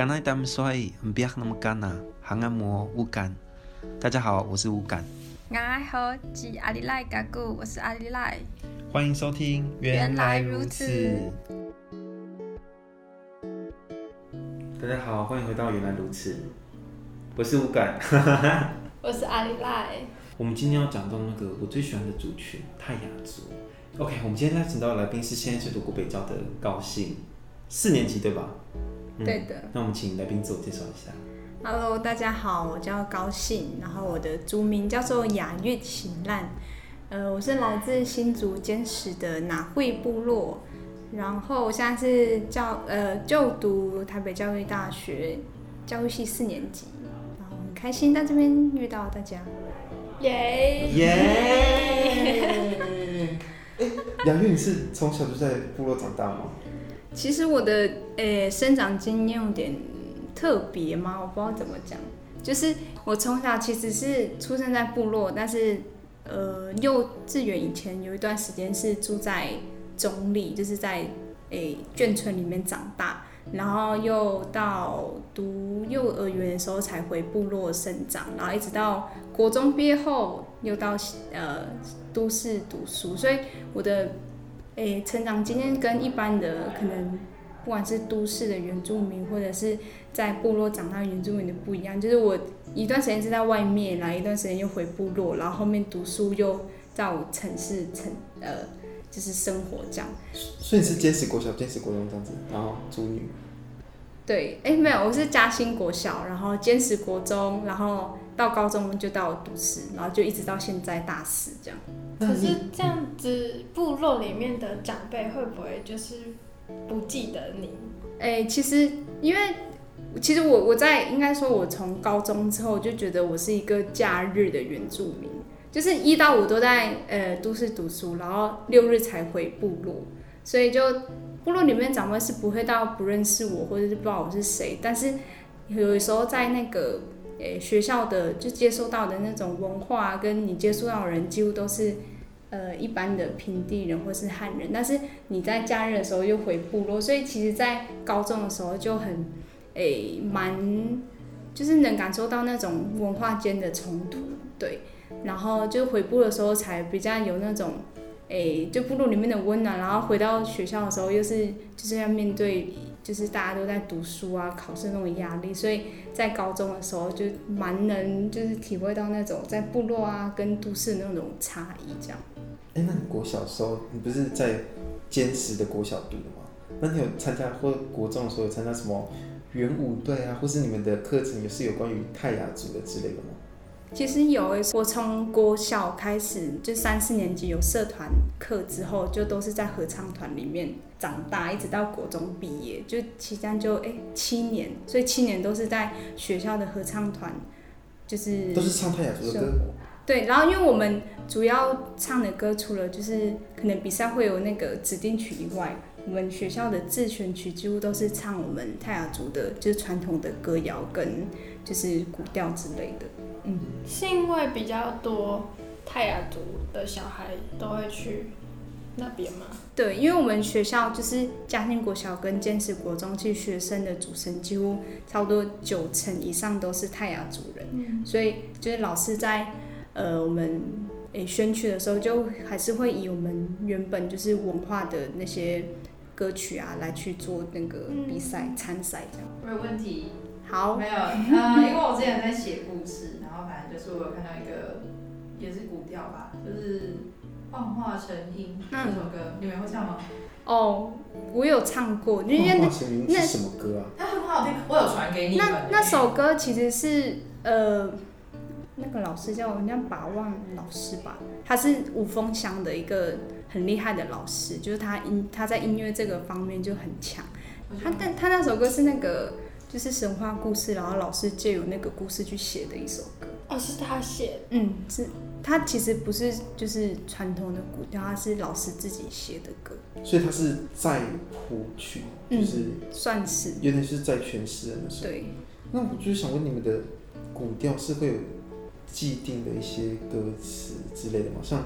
刚才他们说不要那么干呐，还按摩乌干。大家好，我是乌干。我好，是阿里赖嘎古，我是阿里赖。欢迎收听，原来如此。大家好，欢迎回到原来如此。我是乌干，我是阿里赖。我们今天要讲到那个我最喜欢的族群泰雅族。OK，我们今天邀请到的来宾是现在就读古北教的高信，四年级对吧？嗯、对的。那我们请来宾自我介绍一下。Hello，大家好，我叫高兴，然后我的族名叫做雅月晴烂，呃，我是来自新竹坚实的哪会部落，然后我现在是教呃就读台北教育大学教育系四年级，然后很开心在这边遇到大家，耶耶！雅月，你是从小就在部落长大吗？其实我的诶生长经验有点特别吗？我不知道怎么讲。就是我从小其实是出生在部落，但是呃幼稚园以前有一段时间是住在中立，就是在诶眷村里面长大，然后又到读幼儿园的时候才回部落生长，然后一直到国中毕业后又到呃都市读书，所以我的。诶，成长经验跟一般的可能，不管是都市的原住民，或者是在部落长大的原住民的不一样。就是我一段时间是在外面，然后一段时间又回部落，然后后面读书又到城市城呃，就是生活这样。所以你是坚持国小、坚持国中这样子，然后族女。对，哎，没有，我是嘉兴国小，然后坚持国中，然后到高中就到都市，然后就一直到现在大四这样。可是这样子，部落里面的长辈会不会就是不记得你？哎，其实因为其实我我在应该说，我从高中之后就觉得我是一个假日的原住民，就是一到五都在呃都市读书，然后六日才回部落，所以就部落里面长辈是不会到不认识我，或者是不知道我是谁，但是有时候在那个。诶，学校的就接受到的那种文化，跟你接触到的人几乎都是，呃，一般的平地人或是汉人。但是你在假日的时候又回部落，所以其实，在高中的时候就很，诶，蛮，就是能感受到那种文化间的冲突，对。然后就回部的时候才比较有那种，诶，就部落里面的温暖。然后回到学校的时候，又是就是要面对。就是大家都在读书啊，考试那种压力，所以在高中的时候就蛮能就是体会到那种在部落啊跟都市那种差异这样。哎、欸，那你国小的时候，你不是在坚实的国小读的吗？那你有参加或国中的时候有参加什么元舞队啊，或是你们的课程也是有关于泰雅族的之类的吗？其实有诶，我从国小开始就三四年级有社团课之后，就都是在合唱团里面长大，一直到国中毕业，就期间就诶七年，所以七年都是在学校的合唱团，就是都是唱泰雅族的歌。对，然后因为我们主要唱的歌，除了就是可能比赛会有那个指定曲以外，我们学校的自选曲几乎都是唱我们泰雅族的，就是传统的歌谣跟就是古调之类的。嗯，是因为比较多泰雅族的小孩都会去那边吗？对，因为我们学校就是嘉兴国小跟坚持国中，其实学生的组成几乎差不多九成以上都是泰雅族人，嗯、所以就是老师在呃我们诶选曲的时候，就还是会以我们原本就是文化的那些歌曲啊来去做那个比赛参赛这样。没有问题。好，没有，呃，因为我之前在写故事。然后反正就是我有看到一个，也是古调吧，就是《幻化成音》那首歌，你们会唱吗？哦，我有唱过，因为那那是什么歌啊？它很好听，我有传给你。那那首歌其实是呃，那个老师叫人家把望老师吧，他是五峰乡的一个很厉害的老师，就是他音他在音乐这个方面就很强。他但他那首歌是那个就是神话故事，然后老师借由那个故事去写的一首歌。哦，是他写，嗯，是他其实不是就是传统的古调，它是老师自己写的歌，所以它是在谱曲，就是、嗯、算是有点是在诠释的那种。对，那我就是想问你们的古调是会有既定的一些歌词之类的吗？像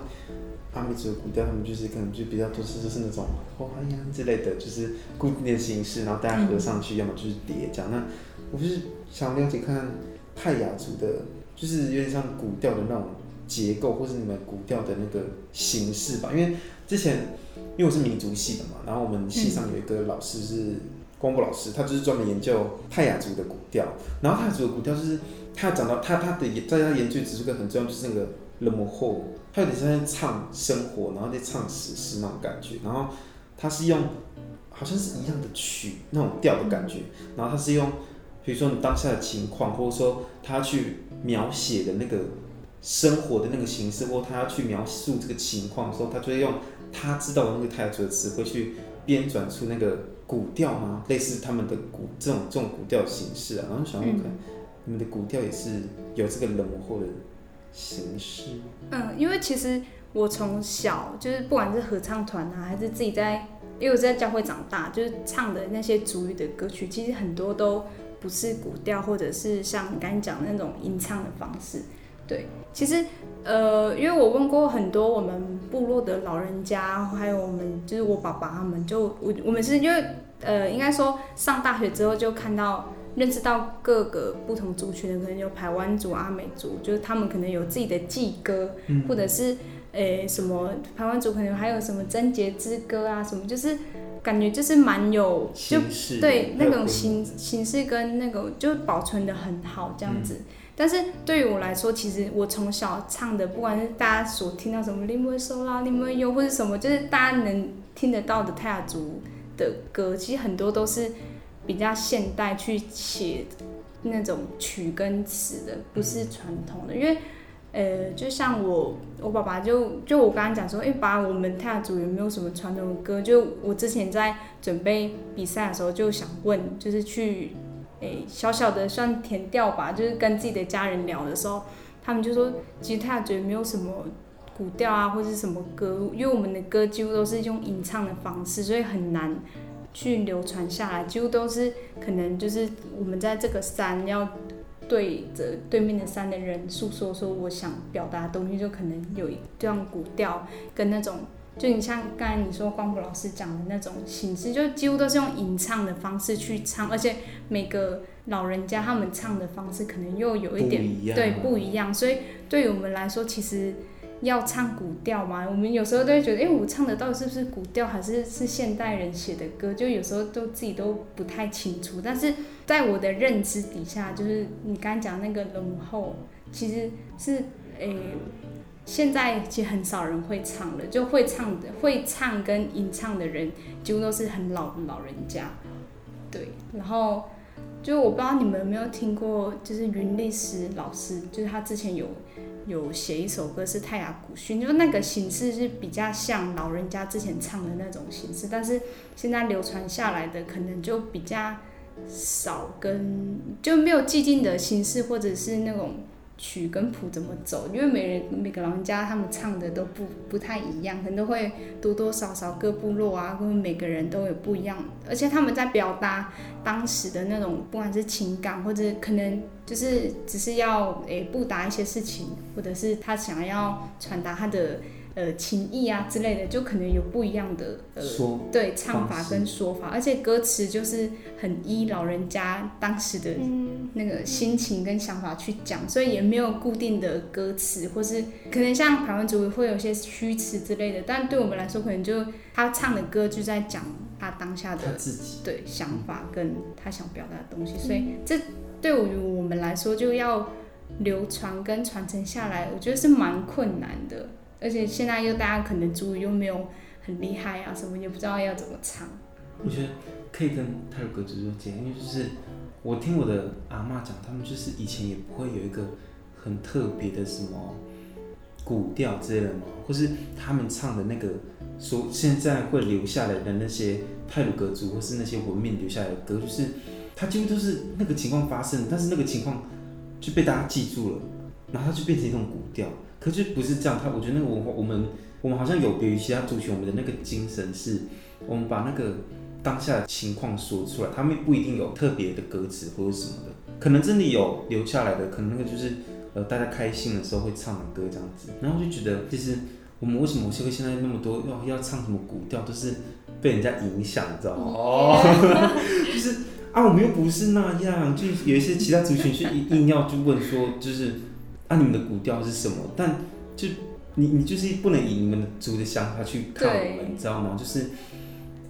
阿美族的古调，他们就是可能就比较多是就是那种花呀之类的，就是固定的形式，然后大家合上去，嗯、要么就是叠这样。那我就是想了解看看泰雅族的，就是有点像古调的那种结构，或是你们古调的那个形式吧。因为之前因为我是民族系的嘛，然后我们系上有一个老师是光波老师，他就是专门研究泰雅族的古调。然后泰雅族的古调就是他讲到他他的在他研究指出个很重要，就是那个。了么后，他有点像在唱生活，然后在唱史诗那种感觉。然后他是用好像是一样的曲那种调的感觉。然后他是用，比如说你当下的情况，或者说他去描写的那个生活的那个形式，或他要去描述这个情况的时候，他就会用他知道的那个泰雅族的词汇去编转出那个古调吗？类似他们的古这种这种古调形式啊。然后想问看，嗯、你们的古调也是有这个了么后的？形式，嗯，因为其实我从小就是不管是合唱团啊，还是自己在，因为我在教会长大，就是唱的那些族语的歌曲，其实很多都不是古调，或者是像你刚才讲的那种吟唱的方式。对，其实呃，因为我问过很多我们部落的老人家，还有我们就是我爸爸他们就，就我我们是因为呃，应该说上大学之后就看到。认识到各个不同族群的，可能有台湾族、阿美族，就是他们可能有自己的祭歌，嗯、或者是诶、欸、什么台湾族可能还有什么贞节之歌啊，什么就是感觉就是蛮有就对那种形形式跟那个就保存的很好这样子。嗯、但是对于我来说，其实我从小唱的，不管是大家所听到什么林威收啦、林威优或者什么，就是大家能听得到的泰雅族的歌，其实很多都是。比较现代去写那种曲跟词的，不是传统的，因为，呃，就像我我爸爸就就我刚刚讲说，哎、欸，爸，我们泰雅族有没有什么传统的歌？就我之前在准备比赛的时候就想问，就是去，哎、欸，小小的算田调吧，就是跟自己的家人聊的时候，他们就说，其实泰雅族没有什么古调啊，或者是什么歌，因为我们的歌几乎都是用吟唱的方式，所以很难。去流传下来，几乎都是可能就是我们在这个山要对着对面的山的人诉说说我想表达的东西，就可能有一段古调跟那种，就你像刚才你说光谱老师讲的那种形式，就几乎都是用吟唱的方式去唱，而且每个老人家他们唱的方式可能又有一点不对不一样，所以对于我们来说，其实。要唱古调嘛？我们有时候都会觉得，哎、欸，我唱的到底是不是古调，还是是现代人写的歌？就有时候都自己都不太清楚。但是在我的认知底下，就是你刚才讲那个龙后，其实是诶、欸，现在其实很少人会唱了，就会唱的会唱跟吟唱的人，几乎都是很老的老人家。对，然后就我不知道你们有没有听过，就是云丽诗老师，就是他之前有。有写一首歌是泰雅古训，就是那个形式是比较像老人家之前唱的那种形式，但是现在流传下来的可能就比较少，跟就没有既定的形式或者是那种。曲跟谱怎么走？因为每人每个老人家他们唱的都不不太一样，可能都会多多少少各部落啊，或者每个人都有不一样，而且他们在表达当时的那种，不管是情感或者可能就是只是要诶布达一些事情，或者是他想要传达他的。呃，情谊啊之类的，就可能有不一样的呃，说对唱法跟说法，而且歌词就是很依老人家当时的那个心情跟想法去讲，所以也没有固定的歌词，或是可能像台湾族会有些虚词之类的，但对我们来说，可能就他唱的歌就在讲他当下的自己。对想法跟他想表达的东西，所以这对于我们来说就要流传跟传承下来，我觉得是蛮困难的。而且现在又大家可能族语又没有很厉害啊，什么也不知道要怎么唱。我觉得可以跟泰鲁格族做结，因为就是我听我的阿嬷讲，他们就是以前也不会有一个很特别的什么古调之类的嘛，或是他们唱的那个说现在会留下来的那些泰鲁格族或是那些文面留下来的歌，就是它几乎都是那个情况发生，但是那个情况就被大家记住了，然后它就变成一种古调。可是不是这样，他我觉得那个文化，我们我们好像有别于其他族群，我们的那个精神是，我们把那个当下的情况说出来，他们不一定有特别的歌词或者什么的，可能真的有留下来的，可能那个就是呃大家开心的时候会唱的歌这样子，然后就觉得其实我们为什么会现在那么多要要唱什么古调，都是被人家影响，你知道吗？哦，就是啊，我们又不是那样，就有一些其他族群去硬要去问说，就是啊，你们的古调是什么？但就你你就是不能以你们的族的想法去看我们，你知道吗？就是，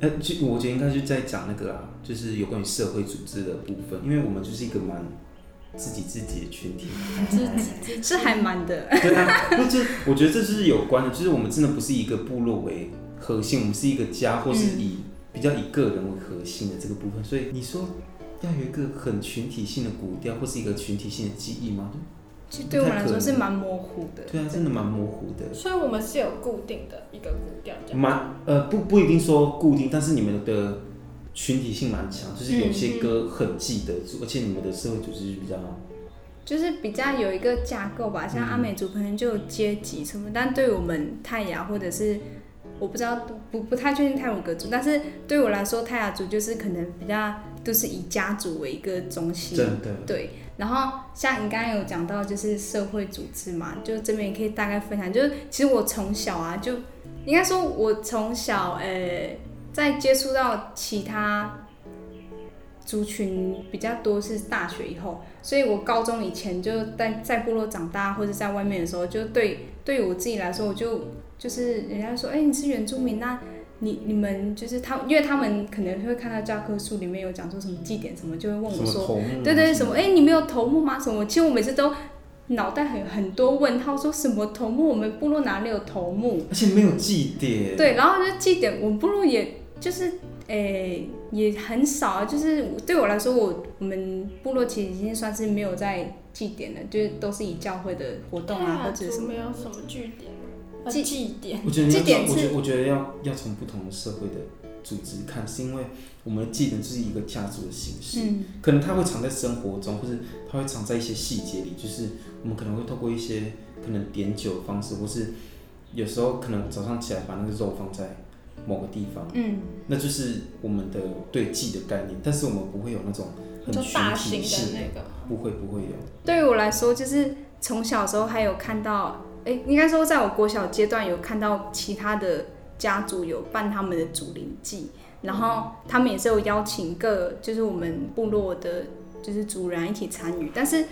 呃，就我觉得应该就在讲那个啊，就是有关于社会组织的部分，因为我们就是一个蛮。自己自己的群体，是还蛮的。对啊，那这我觉得这是有关的，就是我们真的不是以一个部落为核心，我们是一个家，或是以比较以个人为核心的这个部分。所以你说要有一个很群体性的古调，或是一个群体性的记忆吗？其实对我们来说是蛮模糊的。对啊，真的蛮模糊的。所以我们是有固定的一个古调，蛮呃不不一定说固定，但是你们的。群体性蛮强，就是有些歌很记得住，而且你们的社会组织是比较，就是比较有一个架构吧。像阿美族可能就有阶级什么，嗯、但对我们泰雅或者是我不知道不不太确定泰鲁格族，但是对我来说泰雅族就是可能比较都是以家族为一个中心。真的。对，然后像你刚刚有讲到就是社会组织嘛，就这边也可以大概分享，就是其实我从小啊，就应该说我从小呃。在接触到其他族群比较多是大学以后，所以我高中以前就在在部落长大或者在外面的时候，就对对于我自己来说，我就就是人家说，哎、你是原住民，那你你们就是他，因为他们可能会看到教科书里面有讲说什么祭典什么，就会问我说，对对，什么，哎、欸，你没有头目吗？什么？其实我每次都脑袋很很多问号，说什么头目？我们部落哪里有头目？而且没有祭典。对，然后就祭典，我们部落也。就是诶、欸，也很少啊。就是对我来说，我我们部落其实已经算是没有在祭典了，就是都是以教会的活动啊，或者什么。没有什么祭典。祭祭典。我觉得你要，我觉得我觉得要要从不同的社会的组织看，是因为我们的祭典就是一个家族的形式，嗯、可能它会藏在生活中，或是它会藏在一些细节里，就是我们可能会透过一些可能点酒的方式，或是有时候可能早上起来把那个肉放在。某个地方，嗯，那就是我们的对祭的概念，但是我们不会有那种很群体式的那个，不会不会有。对于我来说，就是从小时候还有看到，哎、应该说在我国小阶段有看到其他的家族有办他们的祖灵祭，然后他们也是有邀请各就是我们部落的，就是族人一起参与，但是。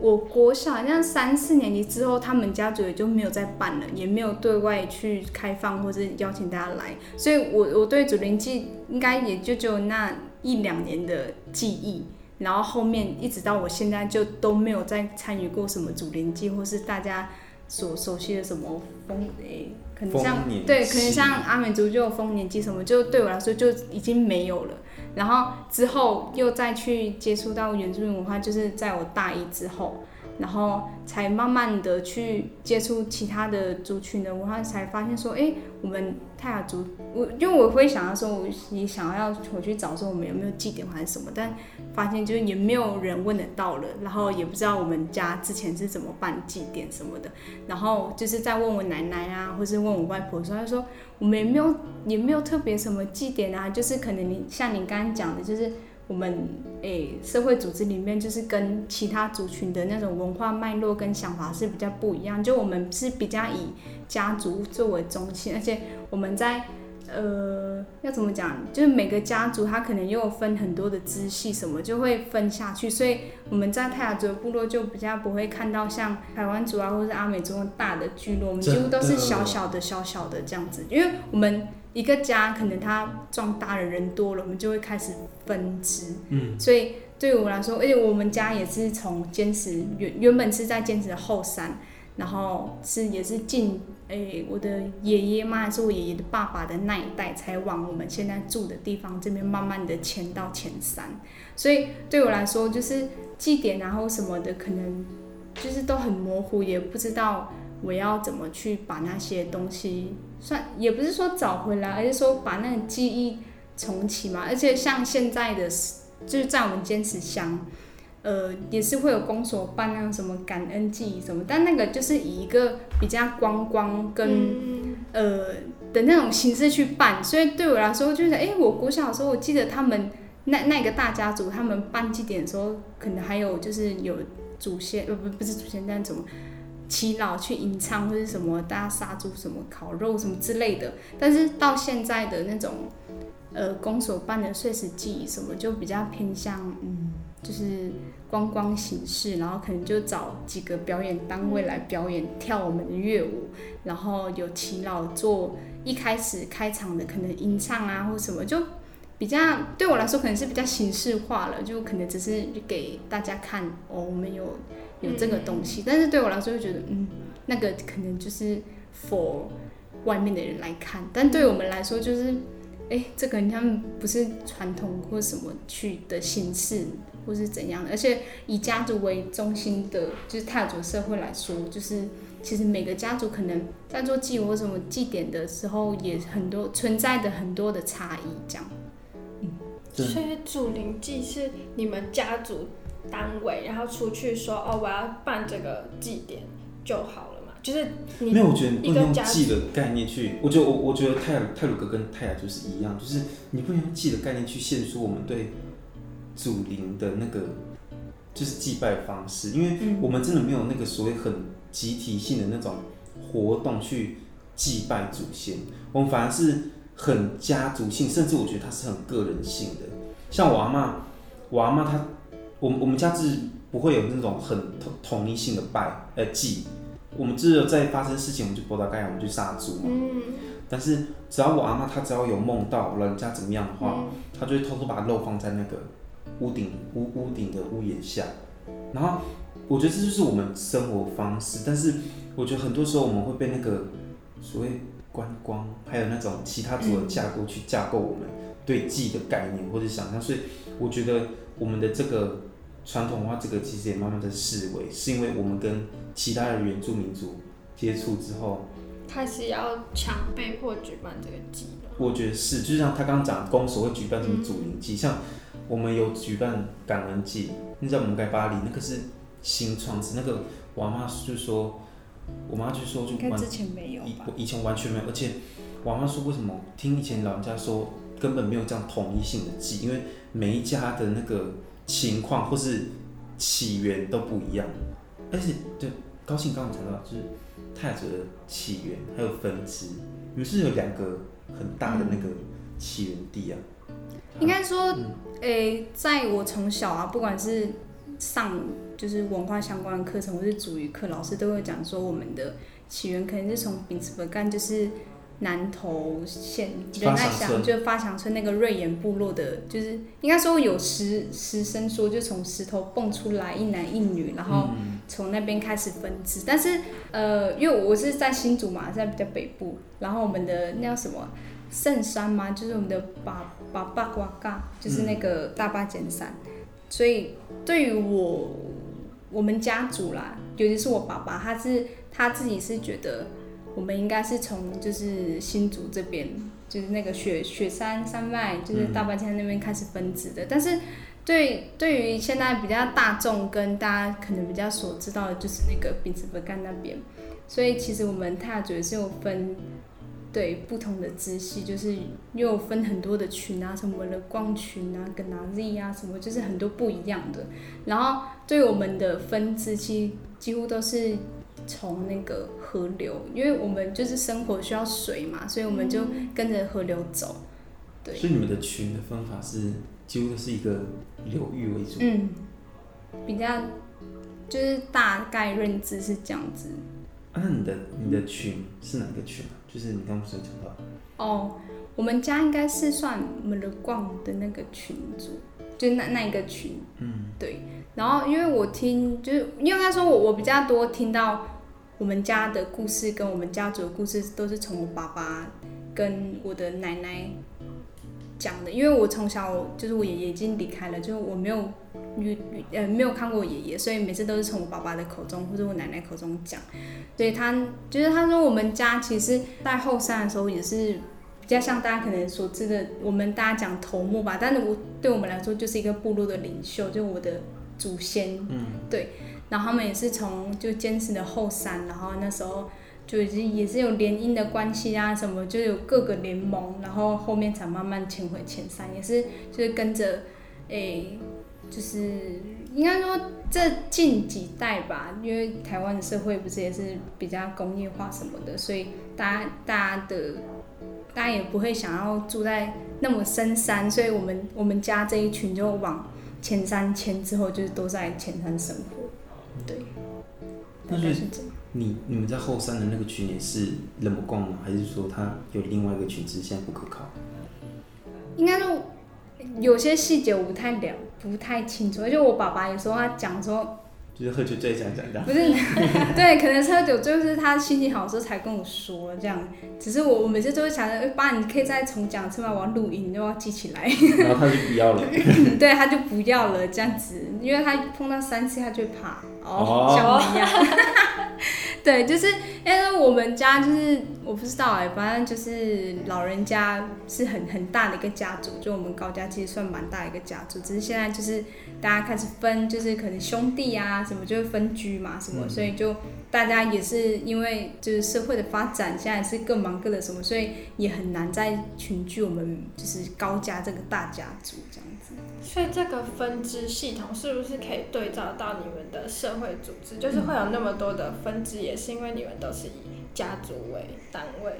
我国小好像三四年级之后，他们家族也就没有再办了，也没有对外去开放或者邀请大家来，所以我我对祖灵祭应该也就只有那一两年的记忆，然后后面一直到我现在就都没有再参与过什么祖灵祭，或是大家所熟悉的什么丰诶、欸，可能像对，可能像阿美族就有丰年祭什么，就对我来说就已经没有了。然后之后又再去接触到原住民文化，就是在我大一之后，然后才慢慢的去接触其他的族群的文化，才发现说，哎，我们泰雅族，我因为我会想要说，我你想要回去找说我们有没有祭典还是什么，但发现就是也没有人问得到了，然后也不知道我们家之前是怎么办祭典什么的，然后就是在问我奶奶啊，或是问我外婆的时候，她说。我们也没有，也没有特别什么祭典啊，就是可能你像你刚刚讲的，就是我们诶、欸、社会组织里面，就是跟其他族群的那种文化脉络跟想法是比较不一样。就我们是比较以家族作为中心，而且我们在。呃，要怎么讲？就是每个家族它可能又有分很多的支系，什么就会分下去。所以我们在泰雅族的部落就比较不会看到像台湾族啊，或者是阿美族大的聚落，我们几乎都是小小的、小小的这样子。因为我们一个家可能它壮大的人多了，我们就会开始分支。嗯，所以对我来说，而且我们家也是从坚持原原本是在坚持的后山。然后是也是近诶、欸，我的爷爷嘛，还是我爷爷的爸爸的那一代，才往我们现在住的地方这边慢慢的迁到前山。所以对我来说，就是祭典然后什么的，可能就是都很模糊，也不知道我要怎么去把那些东西算，也不是说找回来，而是说把那个记忆重启嘛。而且像现在的，就是在我们坚持乡。呃，也是会有公所办那种什么感恩祭什么，但那个就是以一个比较观光跟、嗯、呃的那种形式去办，所以对我来说就是，哎、欸，我国小的时候，我记得他们那那个大家族，他们办祭典的时候，可能还有就是有祖先，呃不不是祖先，但怎么耆老去吟唱或者什么，大家杀猪什么烤肉什么之类的。但是到现在的那种，呃，宫所办的岁时祭什么，就比较偏向，嗯，就是观光形式，然后可能就找几个表演单位来表演跳我们的乐舞，然后有耆老做一开始开场的可能吟唱啊或什么就。比较对我来说可能是比较形式化了，就可能只是给大家看哦，我们有有这个东西。但是对我来说，就觉得嗯，那个可能就是 for 外面的人来看，但对我们来说，就是哎，这个他们不是传统或什么去的形式，或是怎样的。而且以家族为中心的，就是泰雅族社会来说，就是其实每个家族可能在做祭或什么祭典的时候，也很多存在的很多的差异，这样。所以祖灵祭是你们家族单位，然后出去说哦，我要办这个祭典就好了嘛？就是没有，我觉得你不能用祭的概念去。我觉得我我觉得泰泰鲁格跟泰雅就是一样，就是你不能用祭的概念去限出我们对祖灵的那个就是祭拜方式，因为我们真的没有那个所谓很集体性的那种活动去祭拜祖先，我们反而是。很家族性，甚至我觉得它是很个人性的。像我阿妈，我阿妈她，我们我们家是不会有那种很统统一性的拜呃祭。我们只有在发生事情，我们就拨到盖，我们就杀猪嘛。嗯。但是只要我阿妈她只要有梦到老人家怎么样的话，她就会偷偷把肉放在那个屋顶屋屋顶的屋檐下。然后我觉得这就是我们生活方式。但是我觉得很多时候我们会被那个所谓。观光，还有那种其他族的架构去架构我们对祭的概念或者想象，所以我觉得我们的这个传统文化，这个其实也慢慢的式微，是因为我们跟其他的原住民族接触之后，开始要强被迫举办这个祭了。我觉得是，就像他刚刚讲，公所会举办什么祖灵祭，像我们有举办感恩祭，你知道我们在巴黎那个是新创始，那个我妈就说。我妈就说，就完之前没有，以前完全没有，而且我妈说，为什么听以前老人家说，根本没有这样统一性的祭，因为每一家的那个情况或是起源都不一样，而且对高兴刚刚讲到，就是泰雅族的起源还有分支，于是有两个很大的那个起源地啊。应该说，诶、在我从小啊，不管是上就是文化相关的课程，或是主语课，老师都会讲说，我们的起源可能是从丙子干，就是南投县仁爱乡，就发祥村那个瑞岩部落的，就是应该说有石石生说，就从石头蹦出来一男一女，然后从那边开始分支。嗯、但是呃，因为我是在新竹嘛，在比较北部，然后我们的那叫什么圣山嘛，就是我们的巴巴巴瓜嘎，就是那个大巴尖山。嗯所以，对于我我们家族啦，尤其是我爸爸，他是他自己是觉得我们应该是从就是新竹这边，就是那个雪雪山山脉，就是大霸天那边开始分支的。但是对对于现在比较大众跟大家可能比较所知道的，就是那个丙子干那边。所以其实我们泰雅族是有分。对不同的支系，就是又分很多的群啊，什么的光群啊、跟哪 Z 啊，什么就是很多不一样的。然后对我们的分支，其几乎都是从那个河流，因为我们就是生活需要水嘛，所以我们就跟着河流走。对。所以你们的群的方法是几乎都是一个流域为主。嗯，比较就是大概认知是这样子。啊，那你的你的群是哪个群啊？就是你刚刚不是讲到？哦，我们家应该是算我们的逛的那个群组，就那那一个群。嗯，对。然后因为我听，就是因为他说我我比较多听到我们家的故事，跟我们家族的故事都是从我爸爸跟我的奶奶讲的。因为我从小就是我爷爷已经离开了，就是我没有。遇呃没有看过我爷爷，所以每次都是从我爸爸的口中或者我奶奶口中讲。所以他就是他说我们家其实，在后山的时候也是比较像大家可能所知的，我们大家讲头目吧。但是我对我们来说就是一个部落的领袖，就我的祖先。嗯。对。然后他们也是从就坚持的后山，然后那时候就已经也是有联姻的关系啊，什么就有各个联盟，然后后面才慢慢迁回前山，也是就是跟着诶。就是应该说这近几代吧，因为台湾的社会不是也是比较工业化什么的，所以大家大家的大家也不会想要住在那么深山，所以我们我们家这一群就往前三签之后，就是都在前山生活。对，大概是这样。你你们在后山的那个群也是人不逛吗？还是说他有另外一个群，只是现在不可靠？应该说有些细节我不太了，不太清楚。而且我爸爸有时候他讲说，就是喝酒再讲讲的。不是，对，可能喝酒就是他心情好的时候才跟我说这样。只是我我每次都会想着，爸，你可以再重讲一次吗？我要录音，你就要记起来。然后他就不要了。对，他就不要了这样子，因为他碰到三次他就怕。哦，像我一样。对，就是因为我们家就是我不知道哎，反正就是老人家是很很大的一个家族，就我们高家其实算蛮大的一个家族，只是现在就是大家开始分，就是可能兄弟啊什么就会分居嘛什么，所以就大家也是因为就是社会的发展，现在是各忙各的什么，所以也很难再群聚我们就是高家这个大家族这样子。所以这个分支系统是不是可以对照到你们的社会组织？就是会有那么多的分支，也是因为你们都是以家族为单位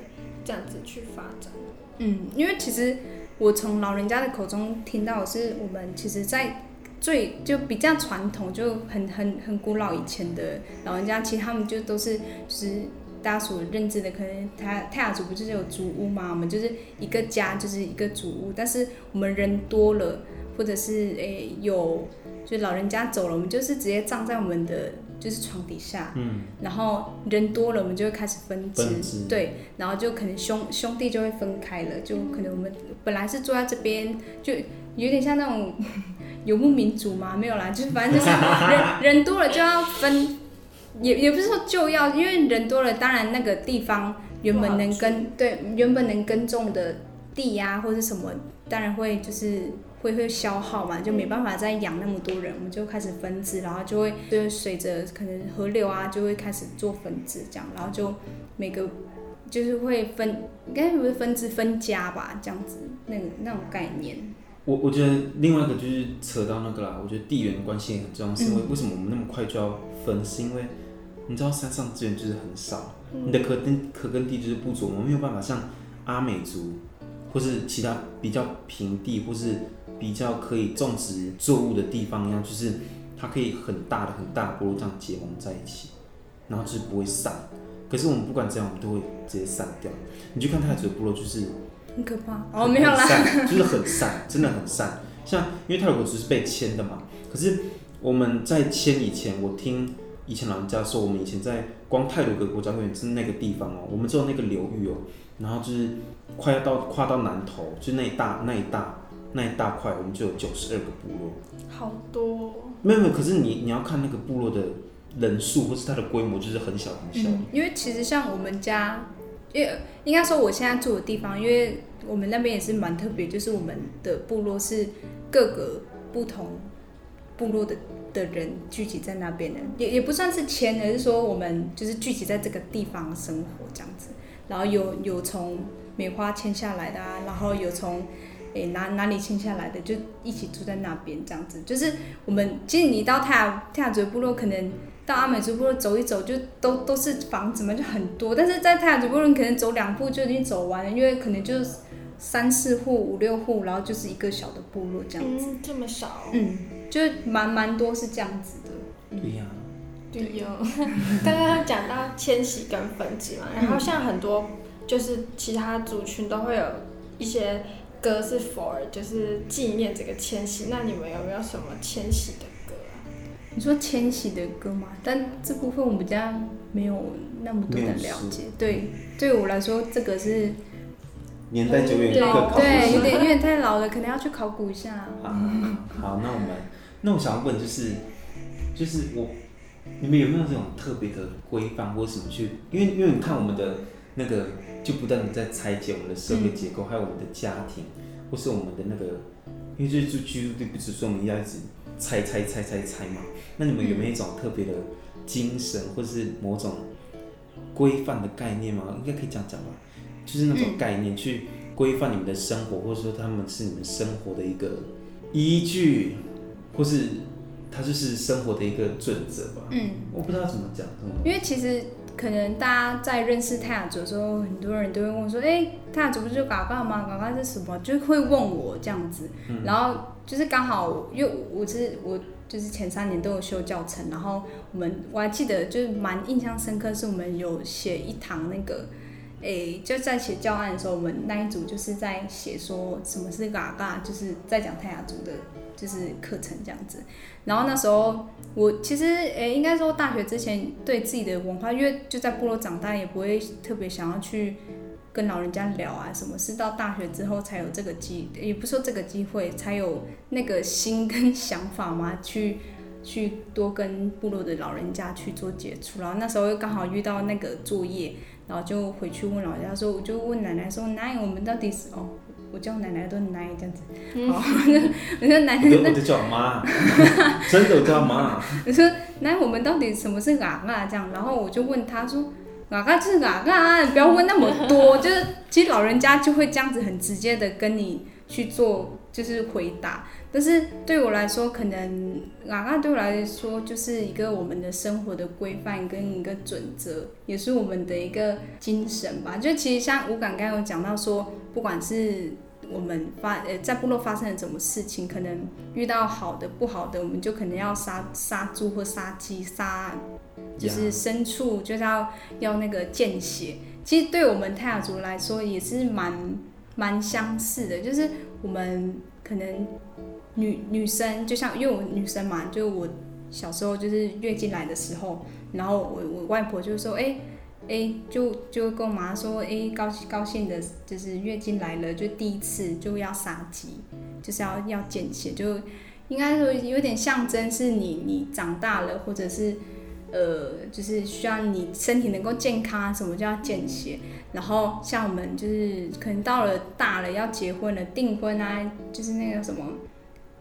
这样子去发展。嗯，因为其实我从老人家的口中听到的是，我们其实，在最就比较传统，就很很很古老以前的老人家，其实他们就都是就是大家所认知的，可能他泰雅族不就是有族屋吗？我们就是一个家就是一个族屋，但是我们人多了。或者是诶、欸、有，就老人家走了，我们就是直接葬在我们的就是床底下。嗯。然后人多了，我们就会开始分支。分支。对。然后就可能兄兄弟就会分开了，就可能我们本来是坐在这边，就有点像那种 游牧民族嘛，没有啦，就是反正就是人 人多了就要分，也也不是说就要，因为人多了，当然那个地方原本能耕对原本能耕种的地呀、啊、或者什么，当然会就是。会会消耗嘛，就没办法再养那么多人，我们就开始分支，然后就会就随着可能河流啊，就会开始做分支这样，然后就每个就是会分，应该不是分支分家吧，这样子那个那种概念。我我觉得另外一个就是扯到那个啦，我觉得地缘关系也很重要，是因为为什么我们那么快就要分？是因为你知道山上资源就是很少，你的可耕可耕地就是不足，我们没有办法像阿美族或是其他比较平地或是。比较可以种植作物的地方一样，就是它可以很大的很大的部落这样结盟在一起，然后就是不会散。可是我们不管怎样，我们都会直接散掉。你去看泰雅族的部落，就是很可怕哦，没有啦，就是很散，真的很散。像因为泰雅族是被迁的嘛，可是我们在迁以前，我听以前老人家说，我们以前在光泰鲁格国家公园是那个地方哦，我们只有那个流域哦，然后就是快要到跨到南投，就那一大那一大。那一大块，我们就有九十二个部落，好多、哦。没有没有，可是你你要看那个部落的人数，或是它的规模，就是很小很小、嗯。因为其实像我们家，因为应该说我现在住的地方，因为我们那边也是蛮特别，就是我们的部落是各个不同部落的的人聚集在那边的，也也不算是迁，而是说我们就是聚集在这个地方生活这样子。然后有有从梅花迁下来的啊，然后有从。诶，哪哪里迁下来的，就一起住在那边，这样子。就是我们，其实你到泰雅泰雅族部落，可能到阿美族部落走一走，就都都是房子嘛，就很多。但是在泰雅族部落，可能走两步就已经走完了，因为可能就三四户、五六户，然后就是一个小的部落这样子。嗯，这么少？嗯，就蛮蛮多是这样子的。对呀、啊。对呀。刚刚讲到迁徙跟分支嘛，然后像很多就是其他族群都会有一些。歌是 for 就是纪念这个千禧，那你们有没有什么千禧的歌啊？你说千禧的歌吗？但这部分我们家没有那么多的了解。对，对我来说这个是年代久远，对，有点 有点太老了，可能要去考古一下。好，好，那我们，那我想要问就是，就是我，你们有没有这种特别的规范或什么去？因为因为你看我们的那个。就不断的在拆解我们的社会结构，还有我们的家庭，或是我们的那个，因为就是住居住地不是说我们要一直拆拆拆拆拆嘛。那你们有没有一种特别的精神，或是某种规范的概念吗？应该可以讲讲吧，就是那种概念去规范你们的生活，或者说他们是你们生活的一个依据。或是它就是生活的一个准则吧。嗯，我不知道怎么讲。因为其实可能大家在认识泰雅族的时候，很多人都会问说：“哎、欸，泰雅族不是就嘎嘎吗？嘎嘎是什么？”就会问我这样子。嗯、然后就是刚好，因为我是我就是前三年都有修教程，然后我们我还记得就是蛮印象深刻，是我们有写一堂那个。哎、欸，就在写教案的时候，我们那一组就是在写说什么是嘎嘎，就是在讲泰雅族的，就是课程这样子。然后那时候我其实诶、欸，应该说大学之前对自己的文化，因为就在部落长大，也不会特别想要去跟老人家聊啊什么。是到大学之后才有这个机，也不说这个机会，才有那个心跟想法嘛，去去多跟部落的老人家去做接触。然后那时候又刚好遇到那个作业。然后就回去问老人家说，我就问奶奶说，奶，我们到底是哦，我叫奶奶都奶这样子，好，我说奶奶，我就叫妈，真的叫妈。我说奶，我们到底什么是嘎嘎这样？然后我就问他说，嘎嘎就是嘎嘎，不要问那么多，就是其实老人家就会这样子很直接的跟你去做，就是回答。但是对我来说，可能嘎嘎对我来说就是一个我们的生活的规范跟一个准则，也是我们的一个精神吧。就其实像吴感刚刚有讲到说，不管是我们发呃在部落发生了什么事情，可能遇到好的不好的，我们就可能要杀杀猪或杀鸡杀，就是牲畜就是要要那个见血。其实对我们泰雅族来说也是蛮蛮相似的，就是我们可能。女女生就像因为我女生嘛，就我小时候就是月经来的时候，然后我我外婆就说，哎、欸、哎、就就跟我妈说，哎、欸，高高兴的，就是月经来了，就第一次就要杀鸡，就是要要见血，就应该说有点象征是你你长大了，或者是呃，就是需要你身体能够健康啊，什么叫见血？然后像我们就是可能到了大了要结婚了订婚啊，就是那个什么。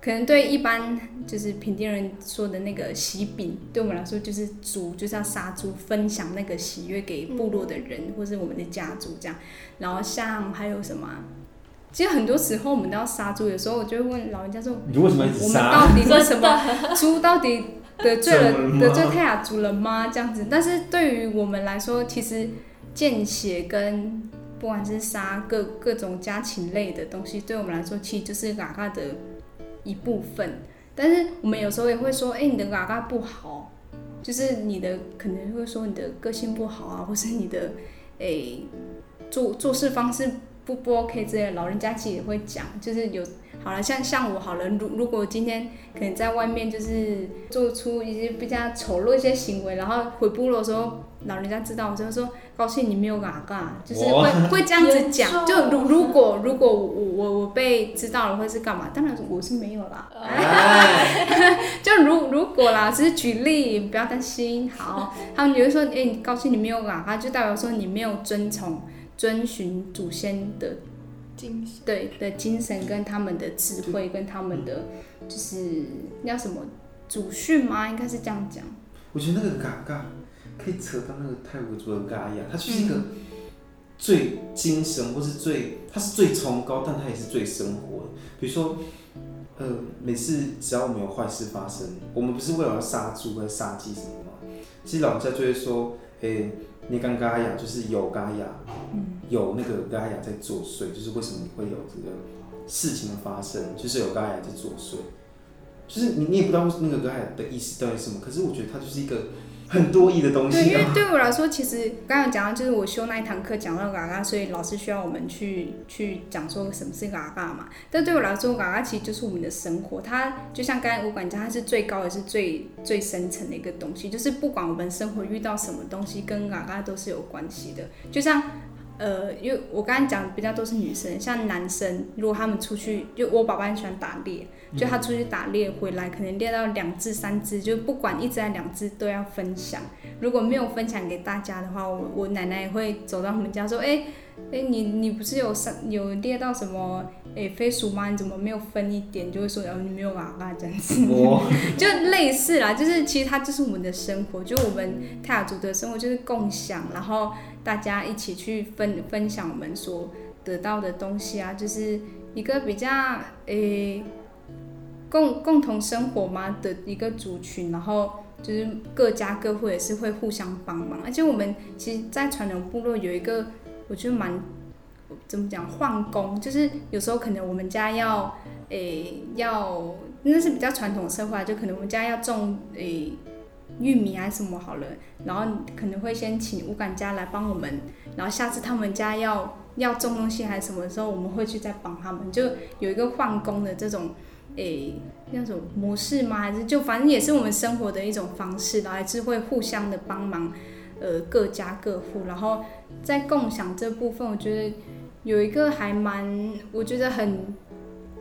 可能对一般就是平地人说的那个喜饼，对我们来说就是猪，就是要杀猪，分享那个喜悦给部落的人，嗯、或是我们的家族这样。然后像还有什么，其实很多时候我们都要杀猪，有时候我就会问老人家说：“你为什么？我们到底为什么 猪到底得罪了 得罪泰雅族了吗？”这样子。但是对于我们来说，其实见血跟不管是杀各各种家禽类的东西，对我们来说其实就是嘎嘎的。一部分，但是我们有时候也会说，哎、你的嘎嘎不好，就是你的可能会说你的个性不好啊，或是你的，哎、做做事方式不不 OK 之类的，老人家其实也会讲，就是有。好了，像像我好了，如如果今天可能在外面就是做出一些比较丑陋一些行为，然后回部落的时候，老人家知道，我就会说高兴你没有嘎嘎，就是会会这样子讲。就如如果如果我我我被知道了会是干嘛？当然我是没有啦。就如如果啦，只是举例，不要担心。好，他们就会说，哎、欸，高兴你没有嘎嘎，就代表说你没有遵从遵循祖先的精。对的精神跟他们的智慧跟他们的就是叫什么祖训吗？应该是这样讲。我觉得那个嘎嘎可以扯到那个泰国族的嘎雅，它就是一个最精神或是最，它是最崇高，但它也是最生活的。比如说，呃，每次只要我们有坏事发生，我们不是为了要杀猪或者杀鸡什么吗？其实老人家就会说，哎、欸。你刚嘎雅就是有嘎雅，有那个嘎雅在作祟，就是为什么你会有这个事情的发生，就是有嘎雅在作祟，就是你你也不知道那个嘎雅的意思到底是什么，可是我觉得它就是一个。很多义的东西。对，因为对我来说，其实刚刚讲到，就是我修那一堂课讲到嘎嘎，所以老师需要我们去去讲说什么是嘎嘎嘛。但对我来说，嘎嘎其实就是我们的生活，它就像刚才我讲，它是最高也是最最深层的一个东西，就是不管我们生活遇到什么东西，跟嘎嘎都是有关系的，就像。呃，因为我刚刚讲的比较都是女生，像男生，如果他们出去，就我爸爸很喜欢打猎，就他出去打猎回来，可能猎到两只、三只，就不管一只还两只都要分享。如果没有分享给大家的话，我我奶奶也会走到他们家说，哎、欸，哎、欸，你你不是有三有猎到什么诶、欸、飞鼠吗？你怎么没有分一点？就会说，哦，你没有啊，那这样子，就类似啦，就是其实它就是我们的生活，就我们泰雅族的生活就是共享，然后。大家一起去分分享我们所得到的东西啊，就是一个比较诶、欸，共共同生活嘛的一个族群，然后就是各家各户也是会互相帮忙，而且我们其实，在传统部落有一个我觉得蛮怎么讲换工，就是有时候可能我们家要诶、要那是比较传统社会，就可能我们家要种诶。玉米还是什么好了，然后可能会先请五感家来帮我们，然后下次他们家要要种东西还是什么时候，我们会去再帮他们，就有一个换工的这种诶那种模式吗？还是就反正也是我们生活的一种方式，然后还是会互相的帮忙，呃各家各户，然后在共享这部分，我觉得有一个还蛮，我觉得很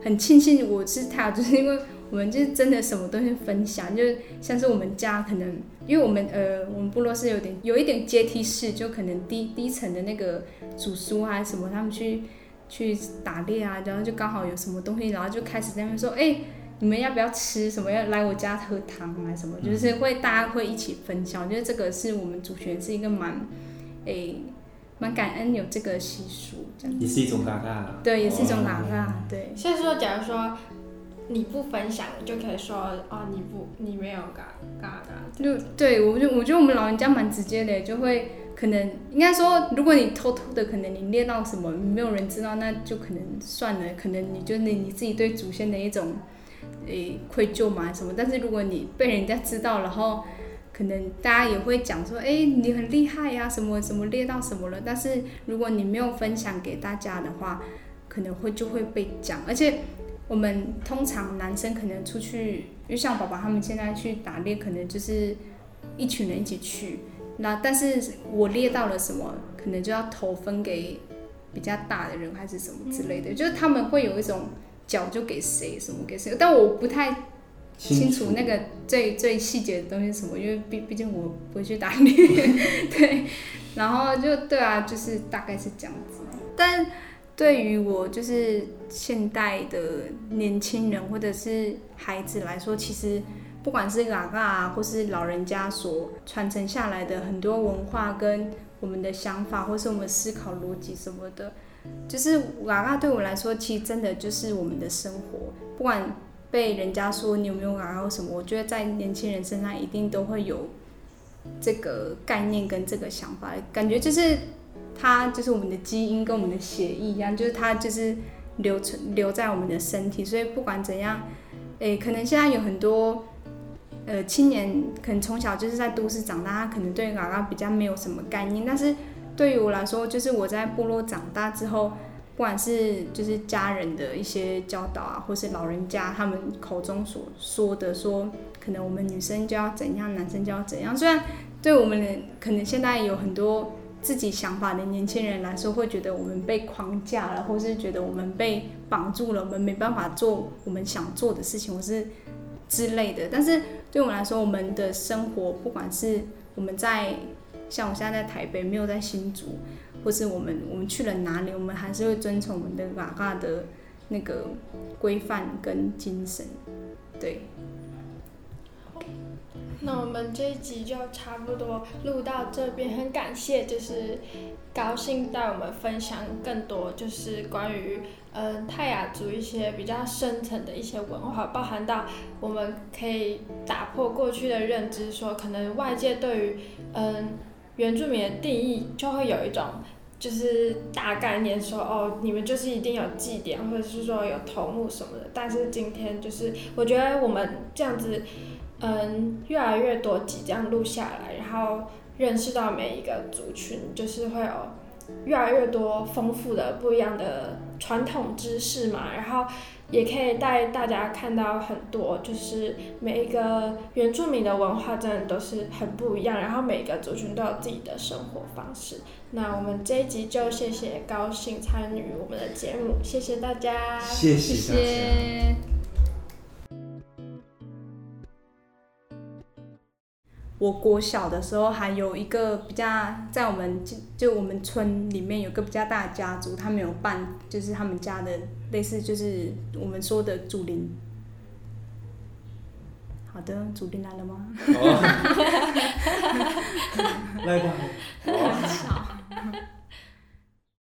很庆幸我是他，就是因为。我们就是真的什么东西分享，就是像是我们家可能，因为我们呃，我们部落是有点有一点阶梯式，就可能低低层的那个主叔啊什么，他们去去打猎啊，然后就刚好有什么东西，然后就开始在那边说，哎、欸，你们要不要吃什么？要来我家喝汤啊什么？就是会大家会一起分享，我觉得这个是我们族群是一个蛮，哎、欸，蛮感恩有这个习俗，这样。也是一种嘎嘎。对，也是一种嘎嘎，对。所以说，假如说。你不分享，你就可以说哦，你不，你没有嘎嘎嘎。就对，我就我觉得我们老人家蛮直接的，就会可能应该说，如果你偷偷的，可能你练到什么，没有人知道，那就可能算了，可能你就你你自己对祖先的一种诶、愧疚嘛什么。但是如果你被人家知道，然后可能大家也会讲说，哎、你很厉害呀、什么什么练到什么了。但是如果你没有分享给大家的话，可能会就会被讲，而且。我们通常男生可能出去，因为像爸爸他们现在去打猎，可能就是一群人一起去。那但是我猎到了什么，可能就要头分给比较大的人，还是什么之类的。就是他们会有一种脚就给谁，什么给谁。但我不太清楚那个最最细节的东西是什么，因为毕毕竟我不会去打猎。对，然后就对啊，就是大概是这样子。但对于我就是现代的年轻人或者是孩子来说，其实不管是阿嘎啊，或是老人家所传承下来的很多文化跟我们的想法，或是我们思考逻辑什么的，就是阿嘎对我来说，其实真的就是我们的生活。不管被人家说你有没有阿嘎或什么，我觉得在年轻人身上一定都会有这个概念跟这个想法，感觉就是。它就是我们的基因跟我们的血液一样，就是它就是留存留在我们的身体，所以不管怎样，诶、可能现在有很多呃青年，可能从小就是在都市长大，他可能对嘎嘎比较没有什么概念，但是对于我来说，就是我在部落长大之后，不管是就是家人的一些教导啊，或是老人家他们口中所说的说，可能我们女生就要怎样，男生就要怎样，虽然对我们可能现在有很多。自己想法的年轻人来说，会觉得我们被框架了，或是觉得我们被绑住了，我们没办法做我们想做的事情，或是之类的。但是对我们来说，我们的生活，不管是我们在像我现在在台北，没有在新竹，或是我们我们去了哪里，我们还是会遵从我们的嘎嘎的那个规范跟精神，对。那我们这一集就差不多录到这边，很感谢，就是高兴带我们分享更多，就是关于嗯泰雅族一些比较深层的一些文化，包含到我们可以打破过去的认知，说可能外界对于嗯原住民的定义就会有一种就是大概念说，哦你们就是一定有祭典，或者是说有头目什么的，但是今天就是我觉得我们这样子。嗯，越来越多集这样录下来，然后认识到每一个族群，就是会有越来越多丰富的不一样的传统知识嘛，然后也可以带大家看到很多，就是每一个原住民的文化真的都是很不一样，然后每一个族群都有自己的生活方式。那我们这一集就谢谢高兴参与我们的节目，谢谢大家，谢谢大家。我国小的时候，还有一个比较在我们就就我们村里面有个比较大的家族，他们有办就是他们家的类似就是我们说的祖灵。好的，祖灵来了吗？来 吧。好。